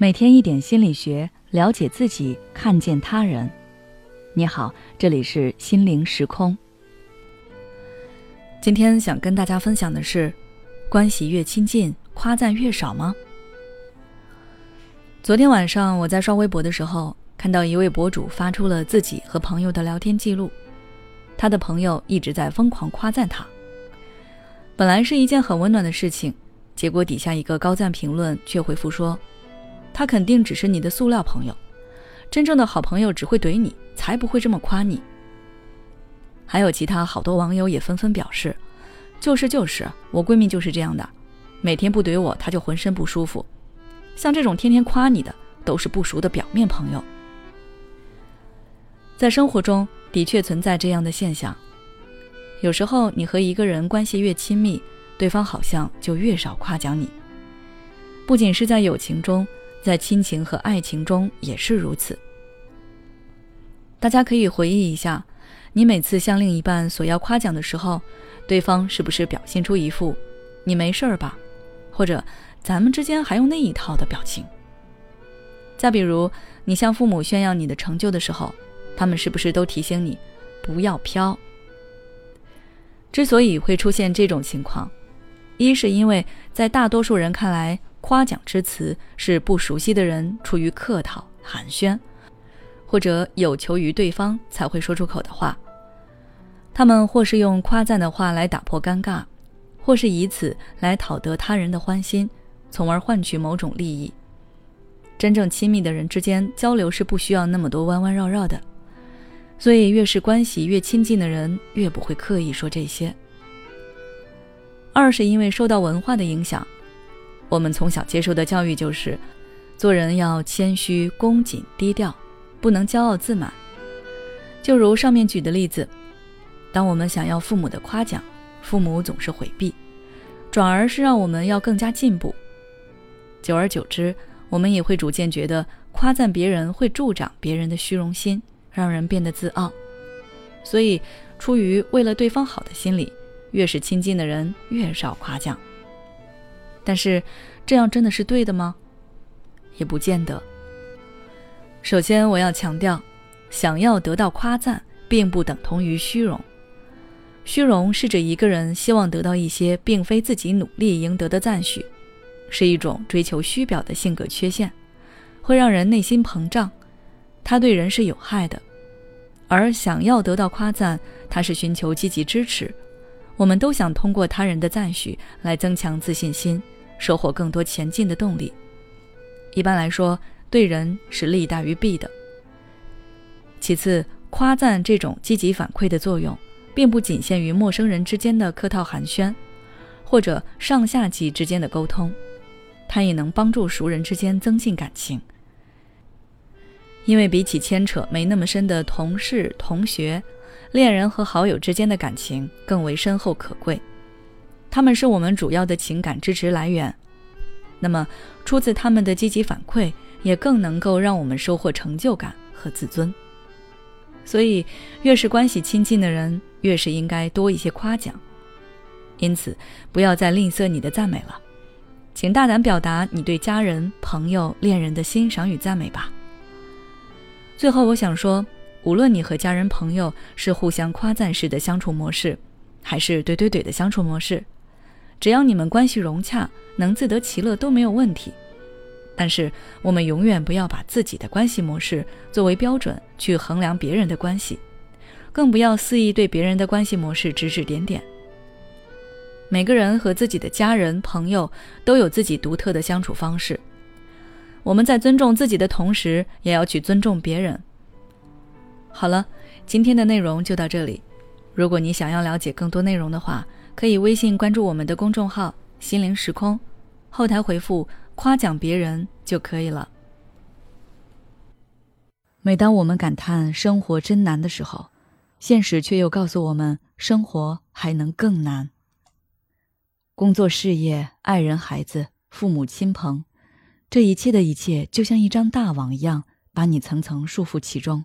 每天一点心理学，了解自己，看见他人。你好，这里是心灵时空。今天想跟大家分享的是：关系越亲近，夸赞越少吗？昨天晚上我在刷微博的时候，看到一位博主发出了自己和朋友的聊天记录，他的朋友一直在疯狂夸赞他。本来是一件很温暖的事情，结果底下一个高赞评论却回复说。他肯定只是你的塑料朋友，真正的好朋友只会怼你，才不会这么夸你。还有其他好多网友也纷纷表示：“就是就是，我闺蜜就是这样的，每天不怼我，她就浑身不舒服。像这种天天夸你的，都是不熟的表面朋友。”在生活中的确存在这样的现象，有时候你和一个人关系越亲密，对方好像就越少夸奖你。不仅是在友情中。在亲情和爱情中也是如此。大家可以回忆一下，你每次向另一半索要夸奖的时候，对方是不是表现出一副“你没事儿吧”或者“咱们之间还用那一套”的表情？再比如，你向父母炫耀你的成就的时候，他们是不是都提醒你不要飘？之所以会出现这种情况，一是因为在大多数人看来。夸奖之词是不熟悉的人出于客套寒暄，或者有求于对方才会说出口的话。他们或是用夸赞的话来打破尴尬，或是以此来讨得他人的欢心，从而换取某种利益。真正亲密的人之间交流是不需要那么多弯弯绕绕的，所以越是关系越亲近的人，越不会刻意说这些。二是因为受到文化的影响。我们从小接受的教育就是，做人要谦虚、恭谨、低调，不能骄傲自满。就如上面举的例子，当我们想要父母的夸奖，父母总是回避，转而是让我们要更加进步。久而久之，我们也会逐渐觉得夸赞别人会助长别人的虚荣心，让人变得自傲。所以，出于为了对方好的心理，越是亲近的人越少夸奖。但是，这样真的是对的吗？也不见得。首先，我要强调，想要得到夸赞，并不等同于虚荣。虚荣是指一个人希望得到一些并非自己努力赢得的赞许，是一种追求虚表的性格缺陷，会让人内心膨胀，它对人是有害的。而想要得到夸赞，它是寻求积极支持。我们都想通过他人的赞许来增强自信心。收获更多前进的动力。一般来说，对人是利大于弊的。其次，夸赞这种积极反馈的作用，并不仅限于陌生人之间的客套寒暄，或者上下级之间的沟通，它也能帮助熟人之间增进感情。因为比起牵扯没那么深的同事、同学、恋人和好友之间的感情更为深厚可贵。他们是我们主要的情感支持来源，那么出自他们的积极反馈，也更能够让我们收获成就感和自尊。所以，越是关系亲近的人，越是应该多一些夸奖。因此，不要再吝啬你的赞美了，请大胆表达你对家人、朋友、恋人的欣赏与赞美吧。最后，我想说，无论你和家人、朋友是互相夸赞式的相处模式，还是怼怼怼的相处模式。只要你们关系融洽，能自得其乐都没有问题。但是我们永远不要把自己的关系模式作为标准去衡量别人的关系，更不要肆意对别人的关系模式指指点点。每个人和自己的家人、朋友都有自己独特的相处方式，我们在尊重自己的同时，也要去尊重别人。好了，今天的内容就到这里。如果你想要了解更多内容的话，可以微信关注我们的公众号“心灵时空”，后台回复“夸奖别人”就可以了。每当我们感叹生活真难的时候，现实却又告诉我们，生活还能更难。工作、事业、爱人、孩子、父母亲朋，这一切的一切，就像一张大网一样，把你层层束缚其中。